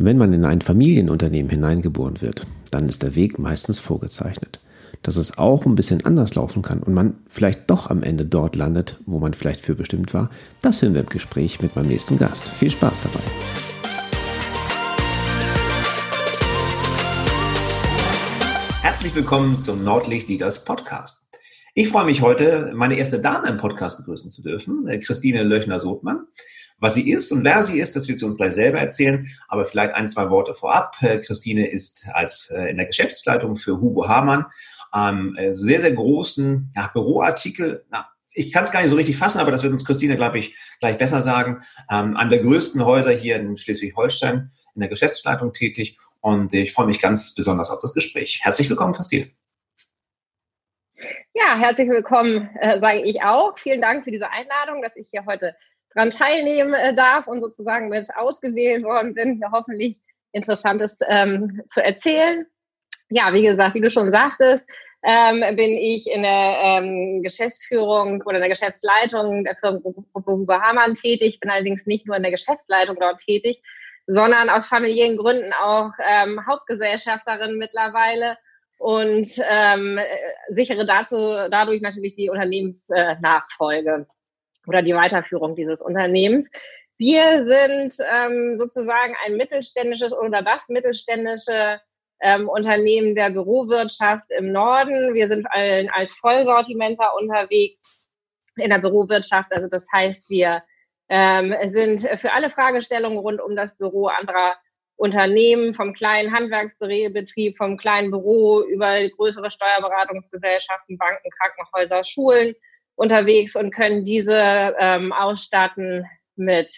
Wenn man in ein Familienunternehmen hineingeboren wird, dann ist der Weg meistens vorgezeichnet. Dass es auch ein bisschen anders laufen kann und man vielleicht doch am Ende dort landet, wo man vielleicht für bestimmt war, das hören wir im Gespräch mit meinem nächsten Gast. Viel Spaß dabei. Herzlich willkommen zum Nordlicht Leaders Podcast. Ich freue mich heute, meine erste Dame im Podcast begrüßen zu dürfen, Christine Löchner-Sothmann. Was sie ist und wer sie ist, das wird sie uns gleich selber erzählen. Aber vielleicht ein, zwei Worte vorab. Äh, Christine ist als äh, in der Geschäftsleitung für Hugo Hamann am äh, sehr, sehr großen ja, Büroartikel. Na, ich kann es gar nicht so richtig fassen, aber das wird uns Christine, glaube ich, gleich besser sagen. Ähm, an der größten Häuser hier in Schleswig-Holstein in der Geschäftsleitung tätig. Und ich freue mich ganz besonders auf das Gespräch. Herzlich willkommen, Christine. Ja, herzlich willkommen, äh, sage ich auch. Vielen Dank für diese Einladung, dass ich hier heute daran teilnehmen äh, darf und sozusagen mit ausgewählt worden bin, hier hoffentlich Interessantes ähm, zu erzählen. Ja, wie gesagt, wie du schon sagtest, ähm, bin ich in der ähm, Geschäftsführung oder in der Geschäftsleitung der Firmengruppe Hugo Hamann tätig, bin allerdings nicht nur in der Geschäftsleitung dort tätig, sondern aus familiären Gründen auch ähm, Hauptgesellschafterin mittlerweile und ähm, sichere dazu dadurch natürlich die Unternehmensnachfolge. Oder die Weiterführung dieses Unternehmens. Wir sind ähm, sozusagen ein mittelständisches oder das mittelständische ähm, Unternehmen der Bürowirtschaft im Norden. Wir sind als Vollsortimenter unterwegs in der Bürowirtschaft. Also das heißt, wir ähm, sind für alle Fragestellungen rund um das Büro anderer Unternehmen, vom kleinen Handwerksbetrieb, vom kleinen Büro über größere Steuerberatungsgesellschaften, Banken, Krankenhäuser, Schulen unterwegs und können diese ähm, ausstatten mit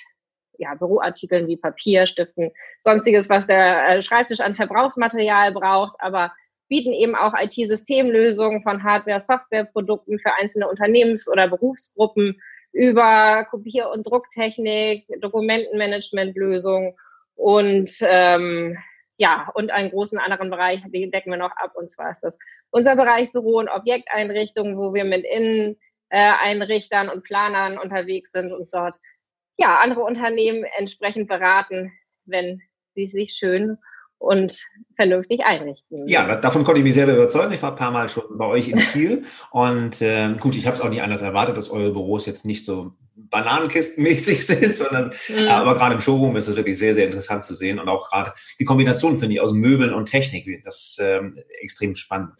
ja, Büroartikeln wie Papier, Stiften, sonstiges, was der äh, Schreibtisch an Verbrauchsmaterial braucht, aber bieten eben auch IT-Systemlösungen von Hardware-, Softwareprodukten für einzelne Unternehmens- oder Berufsgruppen über Kopier- und Drucktechnik, Dokumentenmanagementlösungen und ähm, ja, und einen großen anderen Bereich, den decken wir noch ab, und zwar ist das unser Bereich Büro- und Objekteinrichtungen, wo wir mit Innen- äh, Einrichtern und Planern unterwegs sind und dort ja andere Unternehmen entsprechend beraten, wenn sie sich schön und vernünftig einrichten. Ja, davon konnte ich mich selber überzeugen. Ich war ein paar Mal schon bei euch in Kiel und äh, gut, ich habe es auch nicht anders erwartet, dass eure Büros jetzt nicht so Bananenkistenmäßig sind, sondern mhm. aber gerade im Showroom ist es wirklich sehr, sehr interessant zu sehen und auch gerade die Kombination finde ich aus Möbeln und Technik, das ähm, extrem spannend.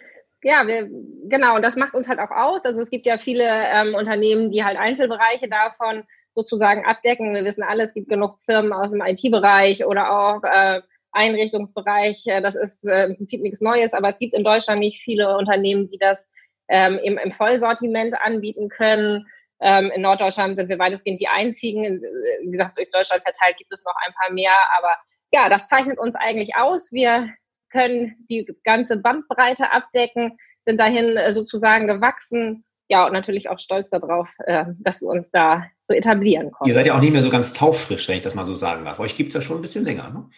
Ja, wir, genau, und das macht uns halt auch aus. Also es gibt ja viele ähm, Unternehmen, die halt Einzelbereiche davon sozusagen abdecken. Wir wissen alle, es gibt genug Firmen aus dem IT-Bereich oder auch äh, Einrichtungsbereich. Äh, das ist äh, im Prinzip nichts Neues, aber es gibt in Deutschland nicht viele Unternehmen, die das ähm, im, im Vollsortiment anbieten können. Ähm, in Norddeutschland sind wir weitestgehend die einzigen. Wie gesagt, durch Deutschland verteilt gibt es noch ein paar mehr, aber ja, das zeichnet uns eigentlich aus. Wir können die ganze Bandbreite abdecken, sind dahin äh, sozusagen gewachsen. Ja, und natürlich auch stolz darauf, äh, dass wir uns da so etablieren konnten. Ihr seid ja auch nicht mehr so ganz taufrisch, wenn ich das mal so sagen darf. Euch gibt es ja schon ein bisschen länger, ne?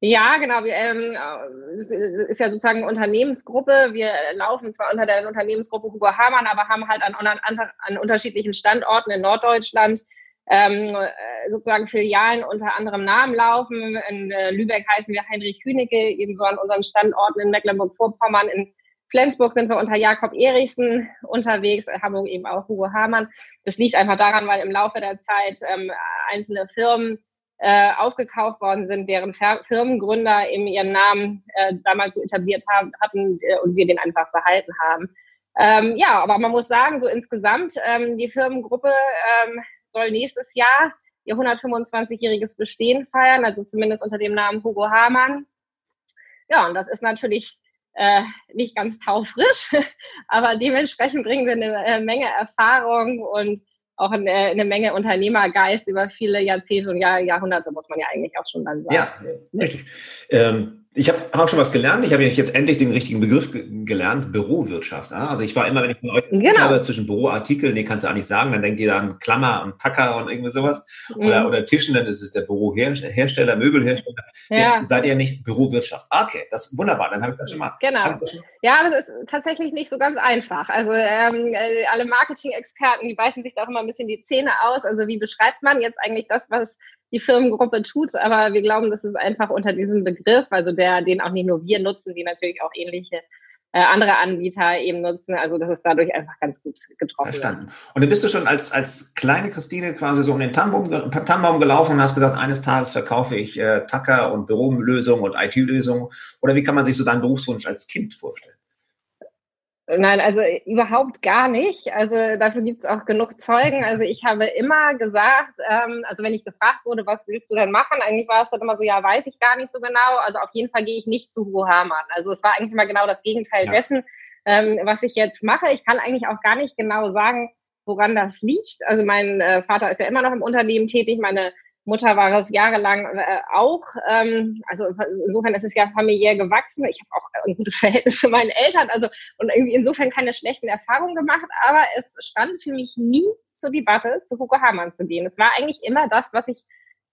Ja, genau. Wir, ähm, äh, ist ja sozusagen eine Unternehmensgruppe. Wir laufen zwar unter der Unternehmensgruppe Hugo Hamann, aber haben halt an, an, an unterschiedlichen Standorten in Norddeutschland ähm, äh, sozusagen Filialen unter anderem Namen laufen. In äh, Lübeck heißen wir Heinrich Hünecke, ebenso an unseren Standorten in Mecklenburg-Vorpommern. In Flensburg sind wir unter Jakob Erichsen unterwegs, in Hamburg eben auch Hugo Hamann. Das liegt einfach daran, weil im Laufe der Zeit ähm, einzelne Firmen äh, aufgekauft worden sind, deren Firmengründer eben ihren Namen äh, damals so etabliert haben, hatten äh, und wir den einfach behalten haben. Ähm, ja, aber man muss sagen, so insgesamt, ähm, die Firmengruppe ähm, soll nächstes Jahr ihr 125-jähriges Bestehen feiern, also zumindest unter dem Namen Hugo Hamann. Ja, und das ist natürlich äh, nicht ganz taufrisch, aber dementsprechend bringen wir eine äh, Menge Erfahrung und auch eine, eine, Menge Unternehmergeist über viele Jahrzehnte und Jahr, Jahrhunderte, muss man ja eigentlich auch schon dann sagen. Ja, richtig. Ähm, ich habe auch schon was gelernt. Ich habe jetzt endlich den richtigen Begriff gelernt, Bürowirtschaft. Also ich war immer, wenn ich mit euch genau. habe zwischen Büroartikel, nee, kannst du auch nicht sagen, dann denkt ihr dann Klammer und Tacker und irgendwie sowas. Mhm. Oder, oder Tischen, dann ist es der Bürohersteller, Möbelhersteller. Ja. Nee, seid ihr nicht Bürowirtschaft? Okay, das ist wunderbar, dann habe ich das schon mal. Genau. Schon ja, aber es ist tatsächlich nicht so ganz einfach. Also ähm, äh, alle Marketing-Experten, die beißen sich da auch immer ein bisschen die Zähne aus. Also wie beschreibt man jetzt eigentlich das, was die Firmengruppe tut, aber wir glauben, dass es einfach unter diesem Begriff, also der, den auch nicht nur wir nutzen, die natürlich auch ähnliche äh, andere Anbieter eben nutzen. Also das ist dadurch einfach ganz gut getroffen. Verstanden. Und dann bist du schon als, als kleine Christine quasi so um den Tannenbaum gelaufen und hast gesagt, eines Tages verkaufe ich äh, Tacker und Bürolösungen und IT-Lösungen. Oder wie kann man sich so deinen Berufswunsch als Kind vorstellen? Nein, also überhaupt gar nicht. Also dafür gibt es auch genug Zeugen. Also ich habe immer gesagt, ähm, also wenn ich gefragt wurde, was willst du denn machen, eigentlich war es dann immer so, ja, weiß ich gar nicht so genau. Also auf jeden Fall gehe ich nicht zu Hugo Hamann. Also es war eigentlich immer genau das Gegenteil ja. dessen, ähm, was ich jetzt mache. Ich kann eigentlich auch gar nicht genau sagen, woran das liegt. Also mein äh, Vater ist ja immer noch im Unternehmen tätig. Meine Mutter war es jahrelang äh, auch. Ähm, also insofern ist es ja familiär gewachsen. Ich habe auch ein gutes Verhältnis zu meinen Eltern. Also und irgendwie insofern keine schlechten Erfahrungen gemacht. Aber es stand für mich nie zur Debatte, zu Hugo Hamann zu gehen. Es war eigentlich immer das, was ich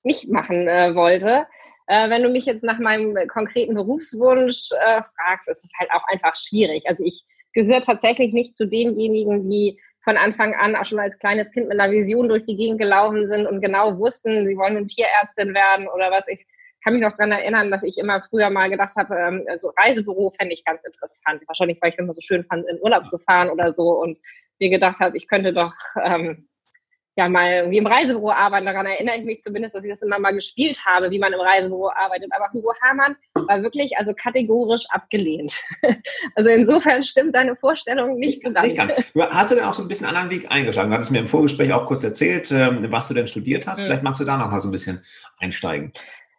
nicht machen äh, wollte. Äh, wenn du mich jetzt nach meinem konkreten Berufswunsch äh, fragst, ist es halt auch einfach schwierig. Also ich gehöre tatsächlich nicht zu denjenigen, die von Anfang an auch schon als kleines Kind mit einer Vision durch die Gegend gelaufen sind und genau wussten, sie wollen nun Tierärztin werden oder was. Ich kann mich noch daran erinnern, dass ich immer früher mal gedacht habe, ähm, also Reisebüro fände ich ganz interessant. Wahrscheinlich, weil ich immer so schön fand, in Urlaub zu fahren oder so und mir gedacht habe, ich könnte doch ähm, ja mal irgendwie im Reisebüro arbeiten. Daran erinnere ich mich zumindest, dass ich das immer mal gespielt habe, wie man im Reisebüro arbeitet. Aber Hugo Hamann war wirklich also kategorisch abgelehnt. also insofern stimmt deine Vorstellung nicht so ganz. Hast du denn auch so ein bisschen anderen Weg eingeschlagen? Du hattest mir im Vorgespräch auch kurz erzählt, ähm, was du denn studiert hast. Mhm. Vielleicht magst du da noch mal so ein bisschen einsteigen.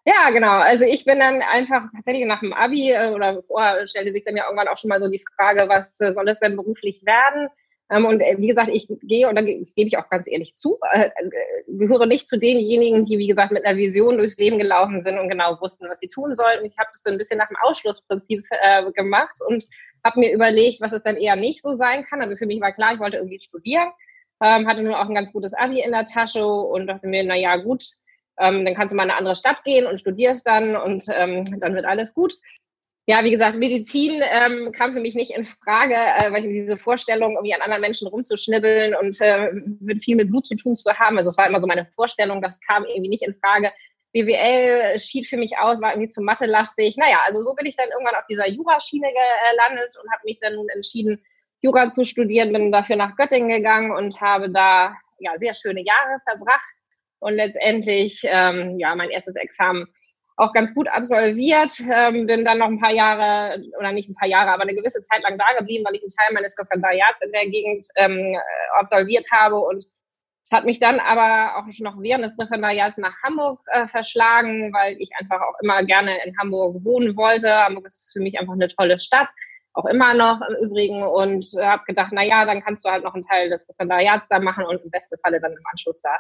Ja, genau. Also ich bin dann einfach tatsächlich nach dem Abi äh, oder vorher stellte sich dann ja irgendwann auch schon mal so die Frage, was äh, soll es denn beruflich werden? Ähm, und äh, wie gesagt, ich gehe, und das gebe ich auch ganz ehrlich zu, äh, äh, gehöre nicht zu denjenigen, die, wie gesagt, mit einer Vision durchs Leben gelaufen sind und genau wussten, was sie tun sollten. Ich habe das dann ein bisschen nach dem Ausschlussprinzip gemacht und habe mir überlegt, was es dann eher nicht so sein kann. Also für mich war klar, ich wollte irgendwie studieren, ähm, hatte nur auch ein ganz gutes Abi in der Tasche und dachte mir, na ja, gut, ähm, dann kannst du mal in eine andere Stadt gehen und studierst dann und dann wird alles gut. Ja, wie gesagt, Medizin ähm, kam für mich nicht in Frage, äh, weil ich diese Vorstellung, irgendwie an anderen Menschen rumzuschnibbeln und äh, mit viel mit Blut zu tun zu haben. Also es war immer so meine Vorstellung, das kam irgendwie nicht in Frage. BWL schied für mich aus, war irgendwie zu Mathe-lastig. Naja, also so bin ich dann irgendwann auf dieser Juraschiene gelandet und habe mich dann nun entschieden, Jura zu studieren, bin dafür nach Göttingen gegangen und habe da ja sehr schöne Jahre verbracht und letztendlich ähm, ja mein erstes Examen auch ganz gut absolviert, ähm, bin dann noch ein paar Jahre, oder nicht ein paar Jahre, aber eine gewisse Zeit lang da geblieben, weil ich einen Teil meines Referendariats in der Gegend ähm, absolviert habe und es hat mich dann aber auch schon noch während des Referendariats nach Hamburg äh, verschlagen, weil ich einfach auch immer gerne in Hamburg wohnen wollte. Hamburg ist für mich einfach eine tolle Stadt, auch immer noch im Übrigen. Und äh, habe gedacht, na ja, dann kannst du halt noch einen Teil des Referendariats da machen und im besten Falle dann im Anschluss da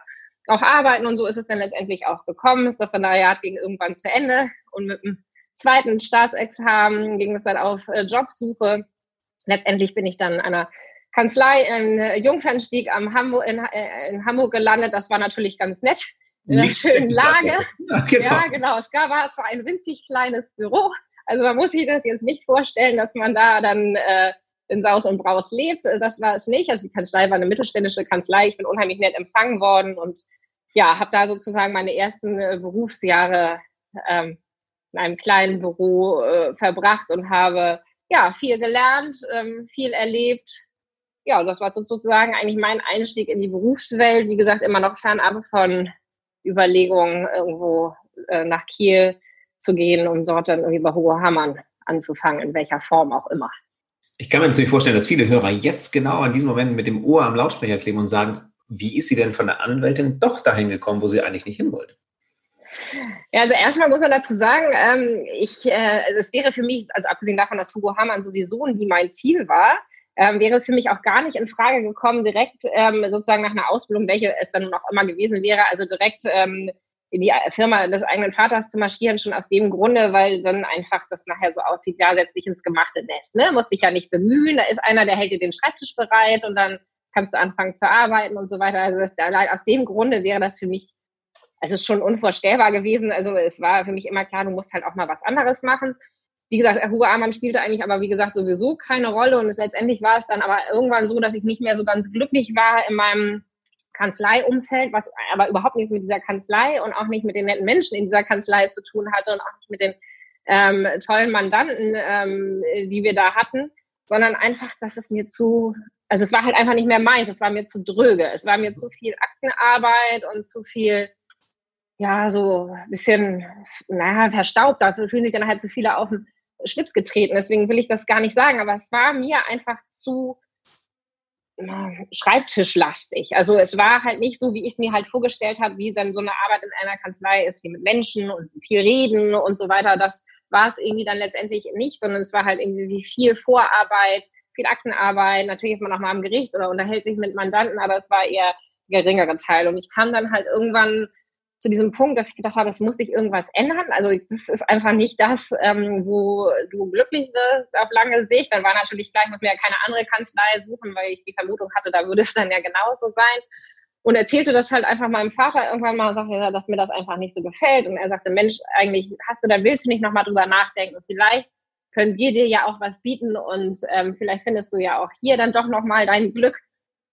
auch arbeiten. Und so ist es dann letztendlich auch gekommen. Das Referendariat ging irgendwann zu Ende und mit dem zweiten Staatsexamen ging es dann auf äh, Jobsuche. Letztendlich bin ich dann einer Kanzlei in äh, Jungfernstieg am Hamburg, in, äh, in, Hamburg gelandet. Das war natürlich ganz nett. In einer schönen Lage. Ja genau. ja, genau. Es gab war zwar ein winzig kleines Büro. Also man muss sich das jetzt nicht vorstellen, dass man da dann äh, in Saus und Braus lebt. Das war es nicht. Also die Kanzlei war eine mittelständische Kanzlei. Ich bin unheimlich nett empfangen worden und ja, habe da sozusagen meine ersten äh, Berufsjahre ähm, in einem kleinen Büro äh, verbracht und habe ja viel gelernt, ähm, viel erlebt. Ja, das war sozusagen eigentlich mein Einstieg in die Berufswelt. Wie gesagt, immer noch fernab von Überlegungen, irgendwo äh, nach Kiel zu gehen, um dort dann irgendwie bei Hugo Hamann anzufangen, in welcher Form auch immer. Ich kann mir natürlich vorstellen, dass viele Hörer jetzt genau an diesem Moment mit dem Ohr am Lautsprecher kleben und sagen, wie ist sie denn von der Anwältin doch dahin gekommen, wo sie eigentlich nicht hin wollte? Ja, also erstmal muss man dazu sagen, ähm, ich, äh, es wäre für mich, also abgesehen davon, dass Hugo Hamann sowieso nie mein Ziel war, ähm, wäre es für mich auch gar nicht in Frage gekommen, direkt ähm, sozusagen nach einer Ausbildung, welche es dann noch immer gewesen wäre, also direkt ähm, in die Firma des eigenen Vaters zu marschieren, schon aus dem Grunde, weil dann einfach das nachher so aussieht, ja, setz dich ins gemachte Nest, ne? Musst dich ja nicht bemühen, da ist einer, der hält dir den Schreibtisch bereit und dann kannst du anfangen zu arbeiten und so weiter. Also das, aus dem Grunde wäre das für mich, also schon unvorstellbar gewesen. Also es war für mich immer klar, du musst halt auch mal was anderes machen. Wie gesagt, Hugo Amann spielte eigentlich aber, wie gesagt, sowieso keine Rolle und es, letztendlich war es dann aber irgendwann so, dass ich nicht mehr so ganz glücklich war in meinem Kanzleiumfeld, was aber überhaupt nichts mit dieser Kanzlei und auch nicht mit den netten Menschen in dieser Kanzlei zu tun hatte und auch nicht mit den ähm, tollen Mandanten, ähm, die wir da hatten, sondern einfach, dass es mir zu, also es war halt einfach nicht mehr meins, es war mir zu dröge, es war mir zu viel Aktenarbeit und zu viel, ja, so ein bisschen, naja, verstaubt, dafür fühlen sich dann halt zu viele auf den Schlips getreten, deswegen will ich das gar nicht sagen, aber es war mir einfach zu, schreibtischlastig. Also es war halt nicht so, wie ich es mir halt vorgestellt habe, wie dann so eine Arbeit in einer Kanzlei ist, wie mit Menschen und viel reden und so weiter. Das war es irgendwie dann letztendlich nicht, sondern es war halt irgendwie viel Vorarbeit, viel Aktenarbeit. Natürlich ist man auch mal am Gericht oder unterhält sich mit Mandanten, aber es war eher geringere Teil. Und ich kam dann halt irgendwann zu diesem Punkt, dass ich gedacht habe, es muss sich irgendwas ändern. Also das ist einfach nicht das, ähm, wo du glücklich wirst auf lange Sicht. Dann war natürlich gleich, muss mir ja keine andere Kanzlei suchen, weil ich die Vermutung hatte, da würde es dann ja genauso sein. Und erzählte das halt einfach meinem Vater irgendwann mal sagte, dass mir das einfach nicht so gefällt. Und er sagte, Mensch, eigentlich hast du, da willst du nicht nochmal drüber nachdenken. Vielleicht können wir dir ja auch was bieten und ähm, vielleicht findest du ja auch hier dann doch nochmal dein Glück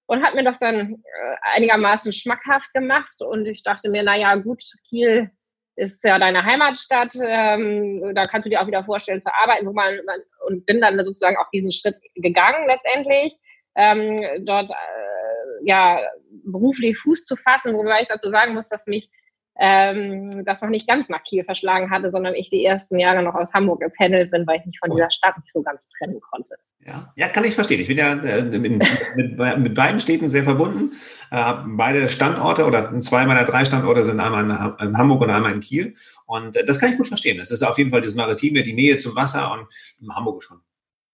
und hat mir das dann äh, einigermaßen schmackhaft gemacht und ich dachte mir, naja, gut, Kiel ist ja deine Heimatstadt, ähm, da kannst du dir auch wieder vorstellen zu arbeiten, wo man, man und bin dann sozusagen auch diesen Schritt gegangen letztendlich, ähm, dort äh, ja beruflich Fuß zu fassen, wobei ich dazu sagen muss, dass mich ähm, das noch nicht ganz nach Kiel verschlagen hatte, sondern ich die ersten Jahre noch aus Hamburg gependelt bin, weil ich mich von dieser Stadt nicht so ganz trennen konnte. Ja, ja kann ich verstehen. Ich bin ja äh, mit, mit, mit, beiden Städten sehr verbunden. Äh, beide Standorte oder zwei meiner drei Standorte sind einmal in, in, Hamburg und einmal in Kiel. Und äh, das kann ich gut verstehen. Es ist auf jeden Fall das Maritime, die Nähe zum Wasser und in Hamburg schon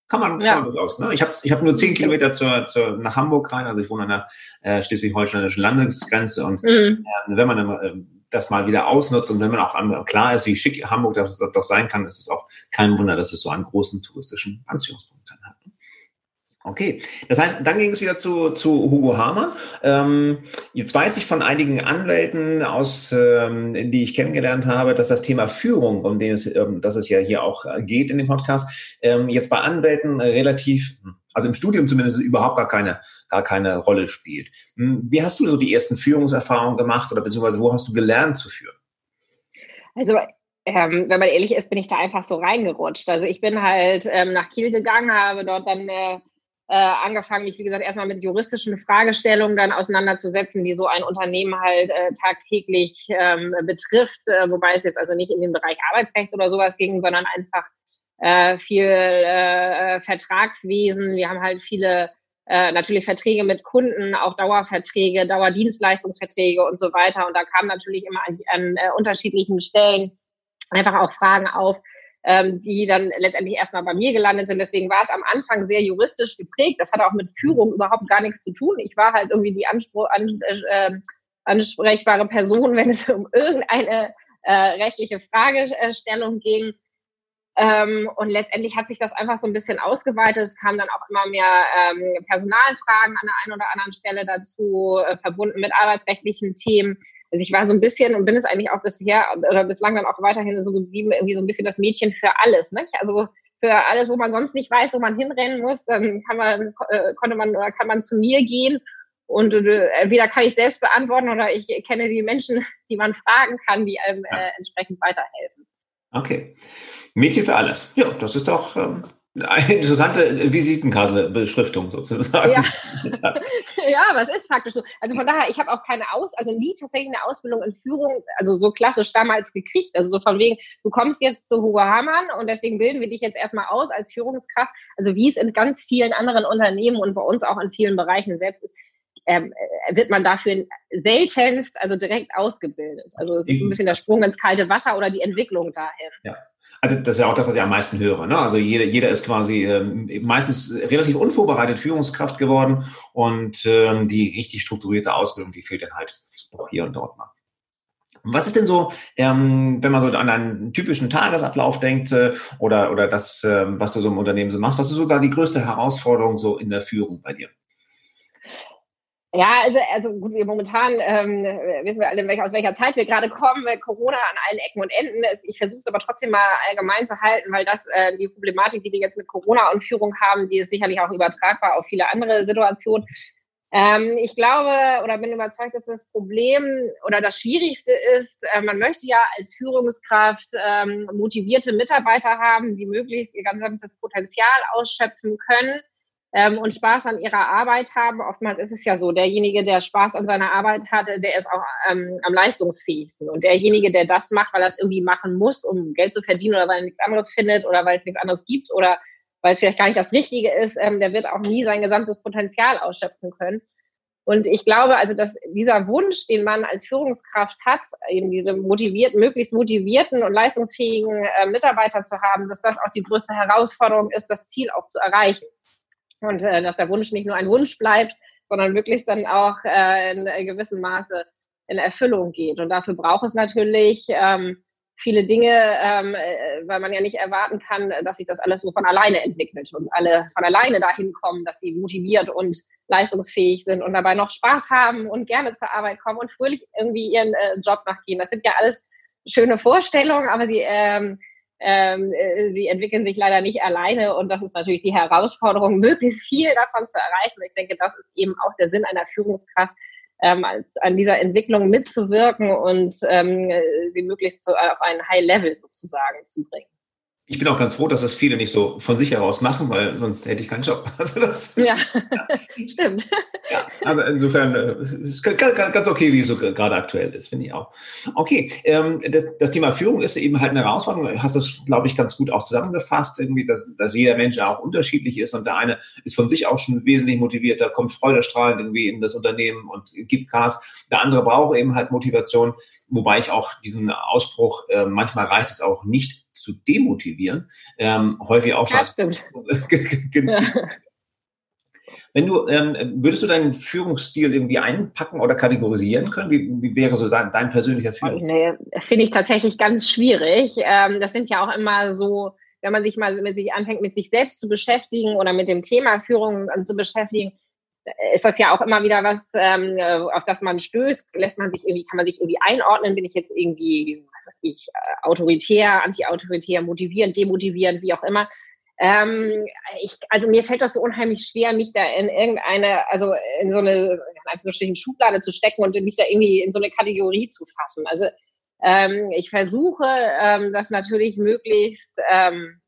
kann man, ja. kann man durchaus. Ne? Ich habe ich hab nur zehn Kilometer zur, zur, nach Hamburg rein. Also ich wohne an der äh, schleswig-holsteinischen Landesgrenze. Und mhm. äh, wenn man dann äh, das mal wieder ausnutzt und wenn man auch klar ist, wie schick Hamburg das doch sein kann, ist es auch kein Wunder, dass es so einen großen touristischen Anziehungspunkt hat. Okay, das heißt, dann ging es wieder zu, zu Hugo Hamann. Ähm, jetzt weiß ich von einigen Anwälten, aus, ähm, die ich kennengelernt habe, dass das Thema Führung, um den es, ähm, dass es ja hier auch geht in dem Podcast, ähm, jetzt bei Anwälten relativ, also im Studium zumindest überhaupt gar keine, gar keine Rolle spielt. Hm, wie hast du so die ersten Führungserfahrungen gemacht oder beziehungsweise wo hast du gelernt zu führen? Also ähm, wenn man ehrlich ist, bin ich da einfach so reingerutscht. Also ich bin halt ähm, nach Kiel gegangen, habe dort dann äh, äh, angefangen, mich, wie gesagt, erstmal mit juristischen Fragestellungen dann auseinanderzusetzen, die so ein Unternehmen halt äh, tagtäglich ähm, betrifft, äh, wobei es jetzt also nicht in den Bereich Arbeitsrecht oder sowas ging, sondern einfach äh, viel äh, Vertragswesen. Wir haben halt viele äh, natürlich Verträge mit Kunden, auch Dauerverträge, Dauerdienstleistungsverträge und so weiter. Und da kamen natürlich immer an, an äh, unterschiedlichen Stellen einfach auch Fragen auf, ähm, die dann letztendlich erstmal bei mir gelandet sind. Deswegen war es am Anfang sehr juristisch geprägt. Das hatte auch mit Führung überhaupt gar nichts zu tun. Ich war halt irgendwie die Anspruch, an, äh, ansprechbare Person, wenn es um irgendeine äh, rechtliche Fragestellung ging. Ähm, und letztendlich hat sich das einfach so ein bisschen ausgeweitet. Es kamen dann auch immer mehr ähm, Personalfragen an der einen oder anderen Stelle dazu, äh, verbunden mit arbeitsrechtlichen Themen. Also ich war so ein bisschen und bin es eigentlich auch bisher oder bislang dann auch weiterhin so geblieben, irgendwie so ein bisschen das Mädchen für alles. Ne? Also für alles, wo man sonst nicht weiß, wo man hinrennen muss, dann kann man, äh, konnte man oder kann man zu mir gehen und äh, entweder kann ich selbst beantworten oder ich kenne die Menschen, die man fragen kann, die einem äh, entsprechend weiterhelfen. Okay. Mädchen für alles. Ja, das ist doch ähm, eine interessante Visitenkarte-Beschriftung sozusagen. Ja. ja, aber es ist praktisch so. Also von daher, ich habe auch keine Aus, also nie tatsächlich eine Ausbildung in Führung, also so klassisch damals gekriegt. Also so von wegen, du kommst jetzt zu Hugo Hamann und deswegen bilden wir dich jetzt erstmal aus als Führungskraft. Also wie es in ganz vielen anderen Unternehmen und bei uns auch in vielen Bereichen selbst ist, ähm, äh, wird man dafür seltenst, also direkt ausgebildet. Also es ist ein bisschen der Sprung ins kalte Wasser oder die Entwicklung dahin. Ja. Also das ist ja auch das, was ich am meisten höre. Ne? Also jeder, jeder ist quasi ähm, meistens relativ unvorbereitet Führungskraft geworden und ähm, die richtig strukturierte Ausbildung, die fehlt dann halt auch hier und dort mal. Was ist denn so, ähm, wenn man so an einen typischen Tagesablauf denkt äh, oder, oder das, äh, was du so im Unternehmen so machst, was ist so da die größte Herausforderung so in der Führung bei dir? Ja, also, also gut, wir momentan ähm, wissen wir alle, aus welcher Zeit wir gerade kommen. Corona an allen Ecken und Enden. Ich versuche es aber trotzdem mal allgemein zu halten, weil das äh, die Problematik, die wir jetzt mit Corona und Führung haben, die ist sicherlich auch übertragbar auf viele andere Situationen. Ähm, ich glaube oder bin überzeugt, dass das Problem oder das Schwierigste ist, äh, man möchte ja als Führungskraft ähm, motivierte Mitarbeiter haben, die möglichst ihr ganzes Potenzial ausschöpfen können ähm, und Spaß an ihrer Arbeit haben. Oftmals ist es ja so, derjenige, der Spaß an seiner Arbeit hatte, der ist auch ähm, am leistungsfähigsten. Und derjenige, der das macht, weil er es irgendwie machen muss, um Geld zu verdienen oder weil er nichts anderes findet oder weil es nichts anderes gibt oder weil es vielleicht gar nicht das Richtige ist, ähm, der wird auch nie sein gesamtes Potenzial ausschöpfen können. Und ich glaube also, dass dieser Wunsch, den man als Führungskraft hat, eben diese motivierten, möglichst motivierten und leistungsfähigen äh, Mitarbeiter zu haben, dass das auch die größte Herausforderung ist, das Ziel auch zu erreichen. Und äh, dass der Wunsch nicht nur ein Wunsch bleibt, sondern wirklich dann auch äh, in, in gewissem Maße in Erfüllung geht. Und dafür braucht es natürlich ähm, viele Dinge, ähm, äh, weil man ja nicht erwarten kann, dass sich das alles so von alleine entwickelt und alle von alleine dahin kommen, dass sie motiviert und leistungsfähig sind und dabei noch Spaß haben und gerne zur Arbeit kommen und fröhlich irgendwie ihren äh, Job nachgehen. Das sind ja alles schöne Vorstellungen, aber sie, ähm, ähm, äh, sie entwickeln sich leider nicht alleine und das ist natürlich die Herausforderung, möglichst viel davon zu erreichen. Ich denke, das ist eben auch der Sinn einer Führungskraft, ähm, als, an dieser Entwicklung mitzuwirken und ähm, sie möglichst zu, auf ein High-Level sozusagen zu bringen. Ich bin auch ganz froh, dass das viele nicht so von sich heraus machen, weil sonst hätte ich keinen Job. Also das ja, stimmt. Ja, also insofern äh, ist ganz okay, wie es so gerade aktuell ist, finde ich auch. Okay, ähm, das, das, Thema Führung ist eben halt eine Herausforderung. Du hast das, glaube ich, ganz gut auch zusammengefasst, irgendwie, dass, dass jeder Mensch auch unterschiedlich ist und der eine ist von sich auch schon wesentlich motivierter, kommt freudestrahlend irgendwie in das Unternehmen und gibt Gas. Der andere braucht eben halt Motivation, wobei ich auch diesen Ausspruch, äh, manchmal reicht es auch nicht zu demotivieren, ähm, häufig auch schon. Ja, stimmt. Wenn du, ähm, würdest du deinen Führungsstil irgendwie einpacken oder kategorisieren können? Wie, wie wäre so dein, dein persönlicher Führung? Nee, finde ich tatsächlich ganz schwierig. Ähm, das sind ja auch immer so, wenn man sich mal mit sich anfängt, mit sich selbst zu beschäftigen oder mit dem Thema Führung ähm, zu beschäftigen, ist das ja auch immer wieder was, ähm, auf das man stößt. Lässt man sich irgendwie, kann man sich irgendwie einordnen? Bin ich jetzt irgendwie was ich, äh, autoritär, anti-autoritär, motivierend, demotivierend, wie auch immer. Ähm, ich, also mir fällt das so unheimlich schwer, mich da in irgendeine, also in so eine, in Schublade zu stecken und mich da irgendwie in so eine Kategorie zu fassen. Also ähm, ich versuche ähm, das natürlich möglichst, ähm,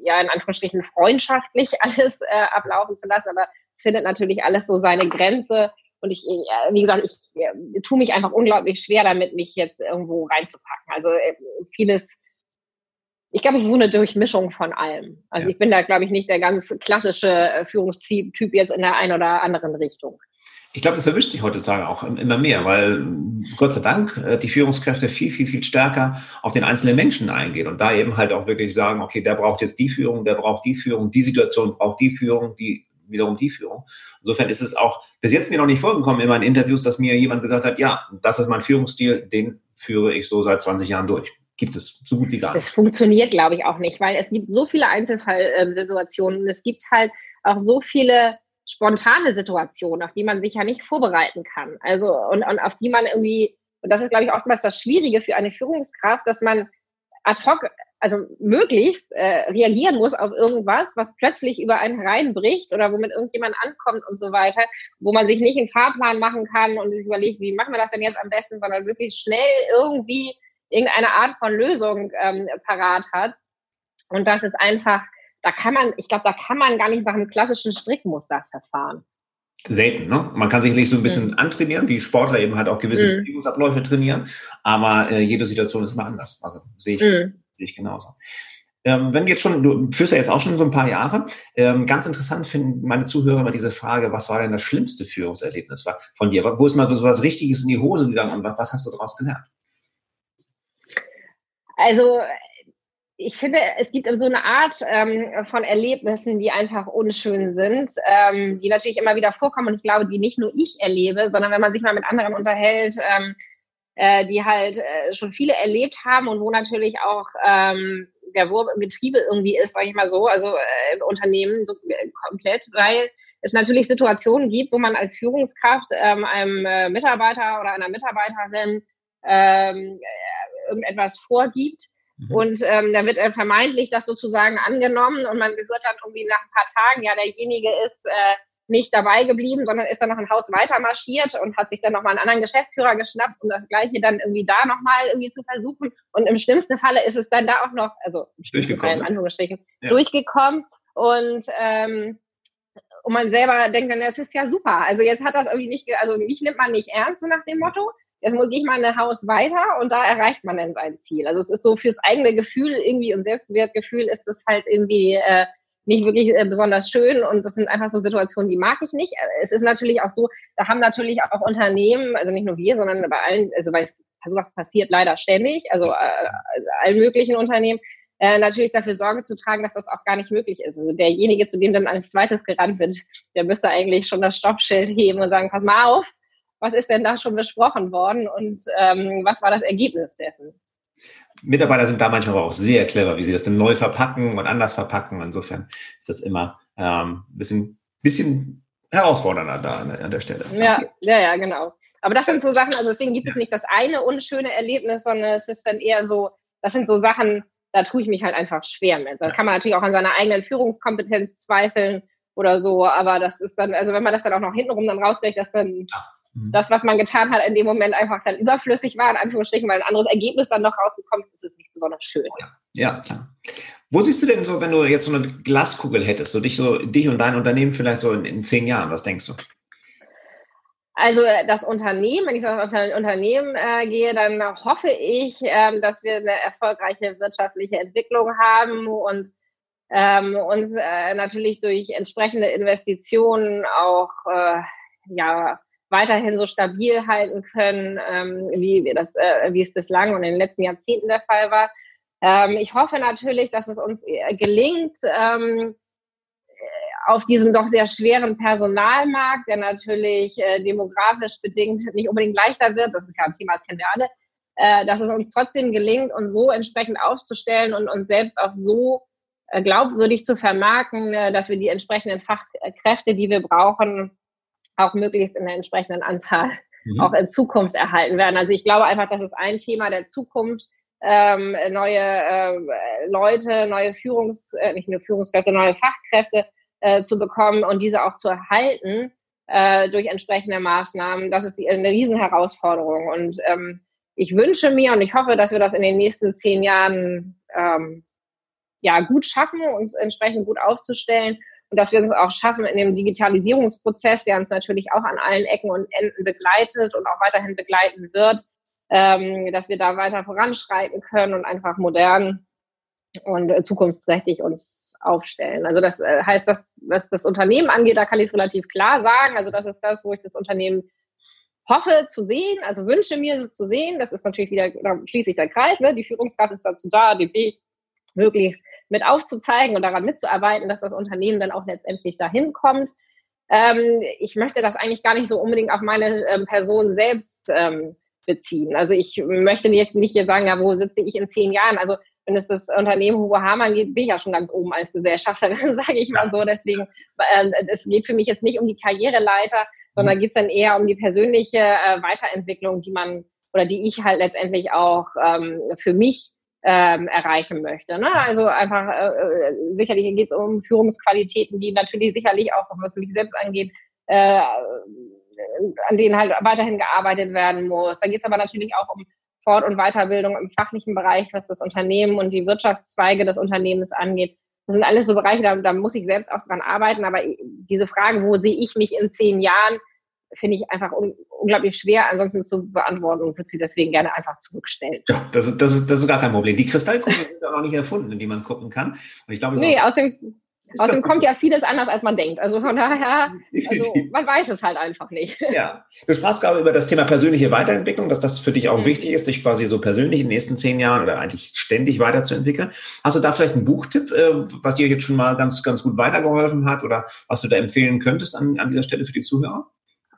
ja, in Anführungsstrichen freundschaftlich alles äh, ablaufen zu lassen, aber es findet natürlich alles so seine Grenze. Und ich, äh, wie gesagt, ich äh, tue mich einfach unglaublich schwer damit, mich jetzt irgendwo reinzupacken. Also äh, vieles, ich glaube, es ist so eine Durchmischung von allem. Also ja. ich bin da, glaube ich, nicht der ganz klassische Führungstyp jetzt in der einen oder anderen Richtung. Ich glaube, das verwischt sich heutzutage auch immer mehr, weil Gott sei Dank die Führungskräfte viel, viel, viel stärker auf den einzelnen Menschen eingehen und da eben halt auch wirklich sagen, okay, der braucht jetzt die Führung, der braucht die Führung, die Situation braucht die Führung, die wiederum die Führung. Insofern ist es auch bis jetzt mir noch nicht vorgekommen in meinen Interviews, dass mir jemand gesagt hat, ja, das ist mein Führungsstil, den führe ich so seit 20 Jahren durch. Gibt es so gut wie gar nicht. Das funktioniert, glaube ich, auch nicht, weil es gibt so viele Einzelfallsituationen. Es gibt halt auch so viele spontane Situationen, auf die man sich ja nicht vorbereiten kann. Also, und, und auf die man irgendwie, und das ist, glaube ich, oftmals das Schwierige für eine Führungskraft, dass man ad hoc also möglichst äh, reagieren muss auf irgendwas, was plötzlich über einen reinbricht oder womit irgendjemand ankommt und so weiter, wo man sich nicht einen Fahrplan machen kann und sich überlegt, wie machen wir das denn jetzt am besten, sondern wirklich schnell irgendwie irgendeine Art von Lösung ähm, parat hat. Und das ist einfach, da kann man, ich glaube, da kann man gar nicht nach einem klassischen Strickmuster verfahren. Selten, ne? Man kann sich nicht so ein bisschen mhm. antrainieren, wie Sportler eben halt auch gewisse mhm. Bewegungsabläufe trainieren, aber äh, jede Situation ist immer anders. Also sehe ich. Mhm Sehe ich genauso. Ähm, wenn du jetzt schon, du führst ja jetzt auch schon so ein paar Jahre, ähm, ganz interessant finden meine Zuhörer immer diese Frage, was war denn das schlimmste Führungserlebnis von dir? Wo ist mal so was Richtiges in die Hose gegangen und was hast du daraus gelernt? Also ich finde, es gibt so eine Art ähm, von Erlebnissen, die einfach unschön sind, ähm, die natürlich immer wieder vorkommen und ich glaube, die nicht nur ich erlebe, sondern wenn man sich mal mit anderen unterhält, ähm, äh, die halt äh, schon viele erlebt haben und wo natürlich auch ähm, der Wurm im Getriebe irgendwie ist, sage ich mal so, also äh, im Unternehmen so, äh, komplett, weil es natürlich Situationen gibt, wo man als Führungskraft ähm, einem äh, Mitarbeiter oder einer Mitarbeiterin ähm, äh, irgendetwas vorgibt. Mhm. Und ähm, da wird äh, vermeintlich das sozusagen angenommen und man gehört dann irgendwie nach ein paar Tagen, ja, derjenige ist äh, nicht dabei geblieben, sondern ist dann noch ein Haus weiter marschiert und hat sich dann nochmal einen anderen Geschäftsführer geschnappt, um das Gleiche dann irgendwie da nochmal irgendwie zu versuchen. Und im schlimmsten Falle ist es dann da auch noch, also durchgekommen, in Anführungsstrichen, ja. durchgekommen. Und ähm, und man selber denkt dann, das ist ja super. Also jetzt hat das irgendwie nicht, also mich nimmt man nicht ernst, so nach dem Motto. Jetzt gehe ich mal ein Haus weiter und da erreicht man dann sein Ziel. Also es ist so fürs eigene Gefühl irgendwie und Selbstwertgefühl ist das halt irgendwie äh, nicht wirklich äh, besonders schön und das sind einfach so Situationen, die mag ich nicht. Es ist natürlich auch so, da haben natürlich auch Unternehmen, also nicht nur wir, sondern bei allen, also weil sowas passiert leider ständig, also äh, allen möglichen Unternehmen, äh, natürlich dafür Sorge zu tragen, dass das auch gar nicht möglich ist. Also derjenige, zu dem dann als zweites gerannt wird, der müsste eigentlich schon das Stoppschild heben und sagen, pass mal auf, was ist denn da schon besprochen worden und ähm, was war das Ergebnis dessen? Mitarbeiter sind da manchmal aber auch sehr clever, wie sie das dann neu verpacken und anders verpacken. Insofern ist das immer ähm, ein bisschen, bisschen herausfordernder da an der, an der Stelle. Ja, ja, ja, genau. Aber das sind so Sachen, also deswegen gibt es nicht das eine unschöne Erlebnis, sondern es ist dann eher so, das sind so Sachen, da tue ich mich halt einfach schwer mit. Da kann man natürlich auch an seiner eigenen Führungskompetenz zweifeln oder so, aber das ist dann, also wenn man das dann auch noch hintenrum dann rauskriegt, dass dann mhm. das, was man getan hat, in dem Moment einfach dann überflüssig war, in Anführungsstrichen, weil ein anderes Ergebnis dann noch rausgekommen ist, ist es nicht besonders schön. Ja, ja, klar. Wo siehst du denn so, wenn du jetzt so eine Glaskugel hättest, so dich so, dich und dein Unternehmen vielleicht so in, in zehn Jahren, was denkst du? Also äh, das Unternehmen, wenn ich so auf ein Unternehmen äh, gehe, dann hoffe ich, ähm, dass wir eine erfolgreiche wirtschaftliche Entwicklung haben und ähm, uns äh, natürlich durch entsprechende Investitionen auch äh, ja weiterhin so stabil halten können, ähm, wie, wie, das, äh, wie es bislang und in den letzten Jahrzehnten der Fall war. Ähm, ich hoffe natürlich, dass es uns äh, gelingt, ähm, auf diesem doch sehr schweren Personalmarkt, der natürlich äh, demografisch bedingt nicht unbedingt leichter wird, das ist ja ein Thema, das kennen wir alle, äh, dass es uns trotzdem gelingt, uns so entsprechend aufzustellen und uns selbst auch so äh, glaubwürdig zu vermarkten, äh, dass wir die entsprechenden Fachkräfte, die wir brauchen, auch möglichst in der entsprechenden Anzahl mhm. auch in Zukunft erhalten werden. Also ich glaube einfach, das ist ein Thema der Zukunft, ähm, neue äh, Leute, neue Führungs, äh, nicht nur Führungskräfte, neue Fachkräfte äh, zu bekommen und diese auch zu erhalten äh, durch entsprechende Maßnahmen, das ist eine Riesenherausforderung. Und ähm, ich wünsche mir und ich hoffe, dass wir das in den nächsten zehn Jahren ähm, ja gut schaffen, uns entsprechend gut aufzustellen und dass wir es auch schaffen in dem Digitalisierungsprozess, der uns natürlich auch an allen Ecken und Enden begleitet und auch weiterhin begleiten wird, ähm, dass wir da weiter voranschreiten können und einfach modern und äh, zukunftsträchtig uns aufstellen. Also das äh, heißt, dass, was das Unternehmen angeht, da kann ich es relativ klar sagen. Also das ist das, wo ich das Unternehmen hoffe zu sehen, also wünsche mir es zu sehen. Das ist natürlich wieder, da schließe ich der Kreis, ne? die Führungskraft ist dazu da, den Weg möglichst mit aufzuzeigen und daran mitzuarbeiten, dass das Unternehmen dann auch letztendlich dahin kommt. Ähm, ich möchte das eigentlich gar nicht so unbedingt auf meine ähm, Person selbst ähm, beziehen. Also ich möchte nicht, nicht hier sagen, ja, wo sitze ich in zehn Jahren? Also wenn es das Unternehmen Hugo Hamann geht, bin ich ja schon ganz oben als Gesellschafterin, sage ich mal so. Deswegen, äh, es geht für mich jetzt nicht um die Karriereleiter, sondern mhm. geht es dann eher um die persönliche äh, Weiterentwicklung, die man oder die ich halt letztendlich auch ähm, für mich ähm, erreichen möchte. Ne? Also einfach äh, äh sicherlich geht es um Führungsqualitäten, die natürlich sicherlich auch, was mich selbst angeht, äh, an denen halt weiterhin gearbeitet werden muss. Da geht es aber natürlich auch um Fort- und Weiterbildung im fachlichen Bereich, was das Unternehmen und die Wirtschaftszweige des Unternehmens angeht. Das sind alles so Bereiche, da, da muss ich selbst auch dran arbeiten. Aber diese Frage, wo sehe ich mich in zehn Jahren, finde ich einfach un unglaublich schwer, ansonsten zu beantworten und würde sie deswegen gerne einfach zurückstellen. Ja, das, das, ist, das ist gar kein Problem. Die Kristallkugel ist auch noch nicht erfunden, in die man gucken kann. Und ich glaube, nee, außerdem Außerdem kommt ja vieles anders, als man denkt. Also von daher, also man weiß es halt einfach nicht. Ja, du sprachst gerade über das Thema persönliche Weiterentwicklung, dass das für dich auch mhm. wichtig ist, dich quasi so persönlich in den nächsten zehn Jahren oder eigentlich ständig weiterzuentwickeln. Hast du da vielleicht einen Buchtipp, äh, was dir jetzt schon mal ganz, ganz gut weitergeholfen hat oder was du da empfehlen könntest an, an dieser Stelle für die Zuhörer?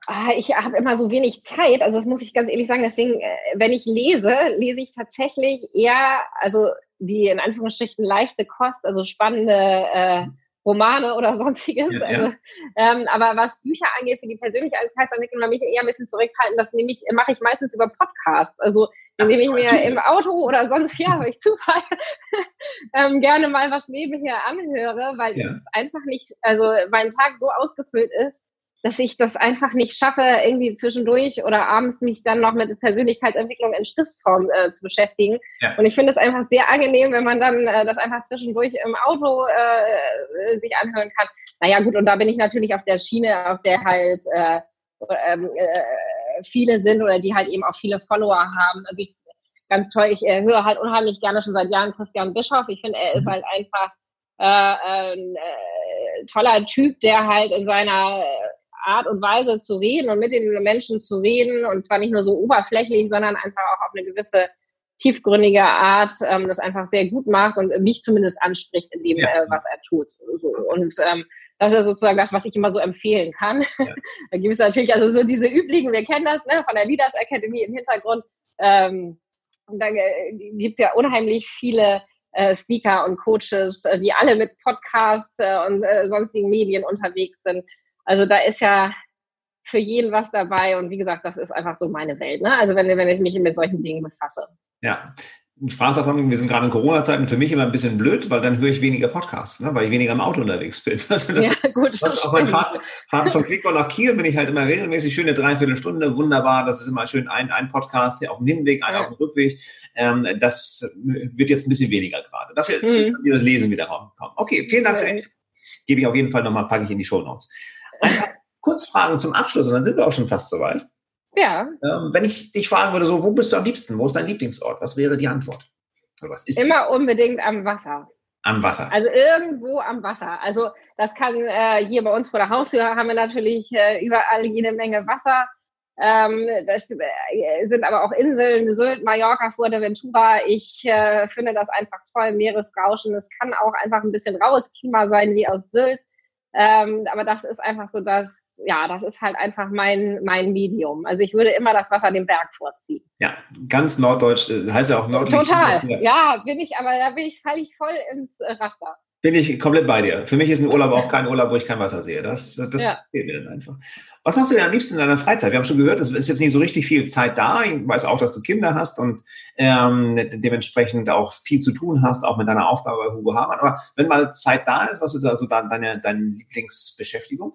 Ah, ich habe immer so wenig Zeit, also das muss ich ganz ehrlich sagen. Deswegen, äh, wenn ich lese, lese ich tatsächlich eher, also die in Anführungsstrichen leichte Kost, also spannende äh, Romane oder sonstiges. Ja, also, Ähm, aber was Bücher angeht für die Persönlichkeitsentwicklung, da mich eher ein bisschen zurückhalten. Das nehme ich, mache ich meistens über Podcasts. Also indem ich mir im Auto oder sonst, ja, habe ich Zufall, ähm, gerne mal was nebenher anhöre, weil ja. es einfach nicht, also mein Tag so ausgefüllt ist, dass ich das einfach nicht schaffe, irgendwie zwischendurch oder abends mich dann noch mit Persönlichkeitsentwicklung in Schriftform äh, zu beschäftigen. Ja. Und ich finde es einfach sehr angenehm, wenn man dann äh, das einfach zwischendurch im Auto äh, sich anhören kann. Naja, gut, und da bin ich natürlich auf der Schiene, auf der halt äh, ähm, äh, viele sind oder die halt eben auch viele Follower haben. Also ich ganz toll, ich äh, höre halt unheimlich gerne schon seit Jahren Christian Bischoff. Ich finde, er ist mhm. halt einfach äh, ein äh, toller Typ, der halt in seiner Art und Weise zu reden und mit den Menschen zu reden und zwar nicht nur so oberflächlich, sondern einfach auch auf eine gewisse tiefgründige Art ähm, das einfach sehr gut macht und mich zumindest anspricht in dem, ja. äh, was er tut. So. Und ähm, das ist sozusagen das, was ich immer so empfehlen kann. Ja. da gibt es natürlich also so diese üblichen, wir kennen das ne, von der Leaders Academy im Hintergrund. Ähm, und da äh, gibt es ja unheimlich viele äh, Speaker und Coaches, äh, die alle mit Podcasts äh, und äh, sonstigen Medien unterwegs sind. Also da ist ja für jeden was dabei und wie gesagt, das ist einfach so meine Welt. Ne? Also wenn, wenn ich mich mit solchen Dingen befasse. Ja, Spaß davon, wir sind gerade in Corona-Zeiten für mich immer ein bisschen blöd, weil dann höre ich weniger Podcasts, ne, weil ich weniger im Auto unterwegs bin. Also das ja, gut, das auf meinen Fahrten, Fahrten von Quickball nach Kiel bin ich halt immer regelmäßig schöne Dreiviertelstunde, wunderbar. Das ist immer schön ein, ein Podcast hier auf dem Hinweg, ein ja. auf dem Rückweg. Ähm, das wird jetzt ein bisschen weniger gerade. Dafür hm. das Lesen wieder kommen. Okay, vielen Dank für den. Gebe ich auf jeden Fall nochmal, packe ich in die Show Notes. Kurzfragen zum Abschluss und dann sind wir auch schon fast soweit. Ja. Ähm, wenn ich dich fragen würde, so, wo bist du am liebsten? Wo ist dein Lieblingsort? Was wäre die Antwort? was ist Immer die? unbedingt am Wasser. Am Wasser. Also irgendwo am Wasser. Also das kann äh, hier bei uns vor der Haustür haben wir natürlich äh, überall jede Menge Wasser. Ähm, das äh, sind aber auch Inseln, Sylt, Mallorca, Fuerteventura. Ich äh, finde das einfach toll, Meeresrauschen. Es kann auch einfach ein bisschen raues Klima sein, wie auf Sylt. Ähm, aber das ist einfach so das, ja, das ist halt einfach mein, mein Medium. Also ich würde immer das Wasser dem Berg vorziehen. Ja, ganz norddeutsch, äh, heißt ja auch norddeutsch. Total, ja, bin ich, aber da bin ich, falle ich voll ins äh, Raster. Bin ich komplett bei dir. Für mich ist ein Urlaub auch kein Urlaub, wo ich kein Wasser sehe. Das, das ja. fehlt mir dann einfach. Was machst du denn am liebsten in deiner Freizeit? Wir haben schon gehört, es ist jetzt nicht so richtig viel Zeit da. Ich weiß auch, dass du Kinder hast und ähm, dementsprechend auch viel zu tun hast, auch mit deiner Aufgabe bei Hugo Hamann. Aber wenn mal Zeit da ist, was ist da so deine, deine Lieblingsbeschäftigung?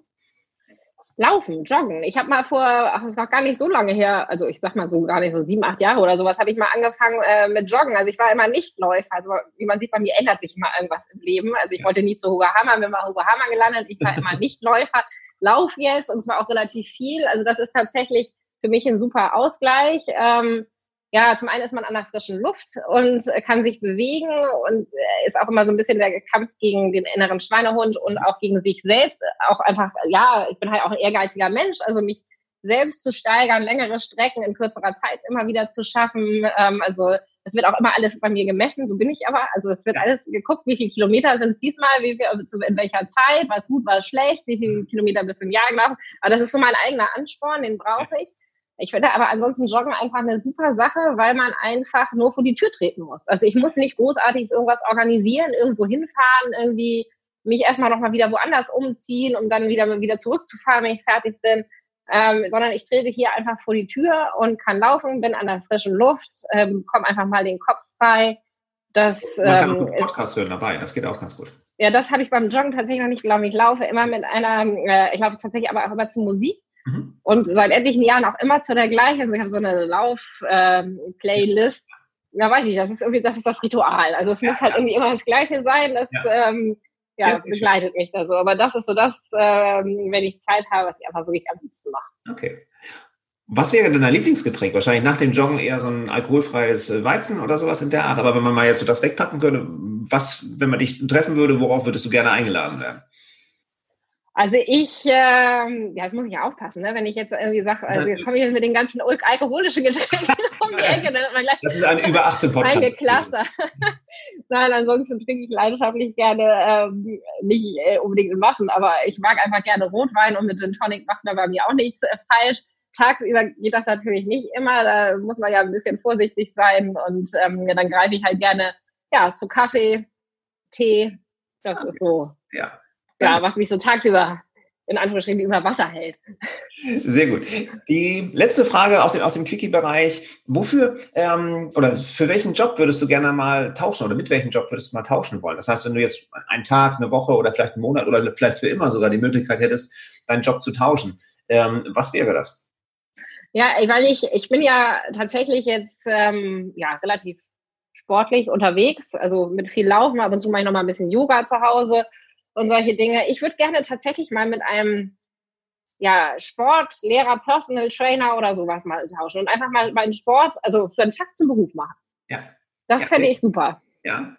Laufen, joggen. Ich habe mal vor, ach, das ist noch gar nicht so lange her, also ich sag mal so gar nicht so sieben, acht Jahre oder sowas, habe ich mal angefangen äh, mit Joggen. Also ich war immer Nichtläufer. Also wie man sieht, bei mir ändert sich immer irgendwas im Leben. Also ich wollte nie zu Hugo Hammer, bin mal Hugo Hammer gelandet. Ich war immer Nichtläufer. Lauf jetzt und zwar auch relativ viel. Also das ist tatsächlich für mich ein super Ausgleich. Ähm, ja, zum einen ist man an der frischen Luft und kann sich bewegen und ist auch immer so ein bisschen der Kampf gegen den inneren Schweinehund und auch gegen sich selbst. Auch einfach, ja, ich bin halt auch ein ehrgeiziger Mensch, also mich selbst zu steigern, längere Strecken in kürzerer Zeit immer wieder zu schaffen. Ähm, also es wird auch immer alles bei mir gemessen, so bin ich aber. Also es wird alles geguckt, wie viele Kilometer sind es diesmal, wie viel, also in welcher Zeit, was gut, was schlecht, wie viele Kilometer bis im Jahr gelaufen. Aber das ist so mein eigener Ansporn, den brauche ich. Ich finde aber ansonsten Joggen einfach eine super Sache, weil man einfach nur vor die Tür treten muss. Also ich muss nicht großartig irgendwas organisieren, irgendwo hinfahren, irgendwie mich erstmal nochmal wieder woanders umziehen, um dann wieder, wieder zurückzufahren, wenn ich fertig bin. Ähm, sondern ich trete hier einfach vor die Tür und kann laufen, bin an der frischen Luft, ähm, komme einfach mal den Kopf frei. Das, Man kann ähm, auch Podcast hören dabei, das geht auch ganz gut. Ja, das habe ich beim Joggen tatsächlich noch nicht glaube Ich laufe immer mit einer, äh, ich laufe tatsächlich aber auch immer zu Musik. Mhm. Und seit etlichen Jahren auch immer zu der gleichen. Also ich habe so eine Lauf-Playlist. Ähm, ja, weiß ich, das ist irgendwie, das ist das Ritual. Also es ja, muss halt ja. irgendwie immer das Gleiche sein. Das ja. Ähm, ja, begleitet mich da so. Aber das ist so das, ähm, wenn ich Zeit habe, was ich einfach wirklich am liebsten mache. Okay. Was wäre denn dein Lieblingsgetränk? Wahrscheinlich nach dem Joggen eher so ein alkoholfreies Weizen oder sowas in der Art. Aber wenn man mal jetzt so das wegpacken könnte, was, wenn man dich treffen würde, worauf würdest du gerne eingeladen werden? Also ich, äh, ja, das muss ich ja aufpassen, ne? wenn ich jetzt irgendwie sage, also jetzt komme ich jetzt mit den ganzen alkoholischen Getränken um die Ecke. Dann man gleich das ist ein über 18 Podcast. Eingeclustert. Nein, ansonsten trinke ich leidenschaftlich gerne, ähm, nicht äh, unbedingt in Massen, aber ich mag einfach gerne Rotwein und mit Gin Tonic macht man bei mir auch nichts äh, falsch. Tagsüber geht das natürlich nicht immer, da muss man ja ein bisschen vorsichtig sein und ähm, dann greife ich halt gerne ja, zu Kaffee, Tee, das okay. ist so ja ja, was mich so tagsüber in Anführungsstrichen über Wasser hält. Sehr gut. Die letzte Frage aus dem, aus dem Quickie-Bereich. Wofür ähm, oder für welchen Job würdest du gerne mal tauschen oder mit welchem Job würdest du mal tauschen wollen? Das heißt, wenn du jetzt einen Tag, eine Woche oder vielleicht einen Monat oder vielleicht für immer sogar die Möglichkeit hättest, deinen Job zu tauschen, ähm, was wäre das? Ja, weil ich, ich bin ja tatsächlich jetzt ähm, ja, relativ sportlich unterwegs, also mit viel Laufen, ab und zu mache ich noch mal ein bisschen Yoga zu Hause und solche Dinge. Ich würde gerne tatsächlich mal mit einem ja, Sportlehrer, Personal Trainer oder sowas mal tauschen und einfach mal meinen Sport, also für einen Tag zum Beruf machen. Ja. Das ja, fände ich super. Ja.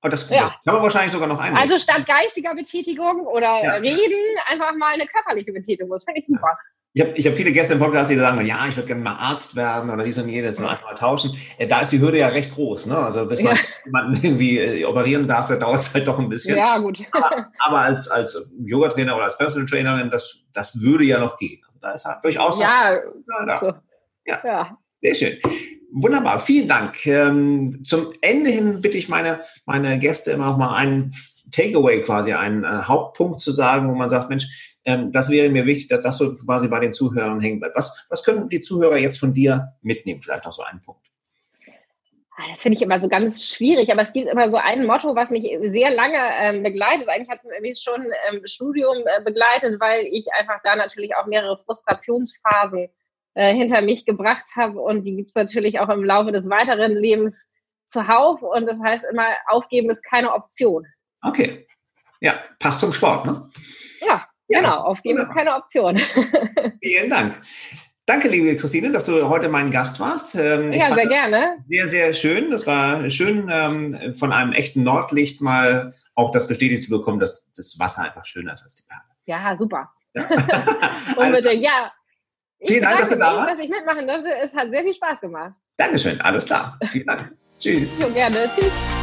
Und das, ja. das kann man wahrscheinlich sogar noch einnehmen. Also statt geistiger Betätigung oder ja. Reden einfach mal eine körperliche Betätigung. Das fände ich super. Ich habe ich hab viele Gäste im Podcast, die sagen, ja, ich würde gerne mal Arzt werden oder dies und jenes und einfach mal tauschen. Äh, da ist die Hürde ja recht groß. Ne? Also bis man ja. jemanden irgendwie äh, operieren darf, da dauert es halt doch ein bisschen. Ja, gut. Aber, aber als, als Yoga-Trainer oder als Personal Trainerin, das, das würde ja noch gehen. Also da ist halt durchaus ja. Noch, ja. ja. Sehr schön. Wunderbar, vielen Dank. Ähm, zum Ende hin bitte ich meine, meine Gäste immer noch mal einen Takeaway quasi, einen äh, Hauptpunkt zu sagen, wo man sagt, Mensch, ähm, das wäre mir wichtig, dass das so quasi bei den Zuhörern hängen bleibt. Was, was können die Zuhörer jetzt von dir mitnehmen? Vielleicht noch so einen Punkt. Ah, das finde ich immer so ganz schwierig, aber es gibt immer so ein Motto, was mich sehr lange ähm, begleitet. Eigentlich hat es mich schon im ähm, Studium äh, begleitet, weil ich einfach da natürlich auch mehrere Frustrationsphasen äh, hinter mich gebracht habe und die gibt es natürlich auch im Laufe des weiteren Lebens zuhauf und das heißt immer, aufgeben ist keine Option. Okay. Ja, passt zum Sport, ne? Ja, Genau, aufgeben ist keine Option. Vielen Dank. Danke, liebe Christine, dass du heute mein Gast warst. Ähm, ja, sehr gerne. Sehr, sehr schön. Das war schön, ähm, von einem echten Nordlicht mal auch das bestätigt zu bekommen, dass das Wasser einfach schöner ist als die Berge. Ja, super. Ja. Unbedingt, ja. Vielen Dank, dass du da warst. dass ich mitmachen durfte. Es hat sehr viel Spaß gemacht. Dankeschön, alles klar. Vielen Dank. Tschüss. Jo, gerne. Tschüss.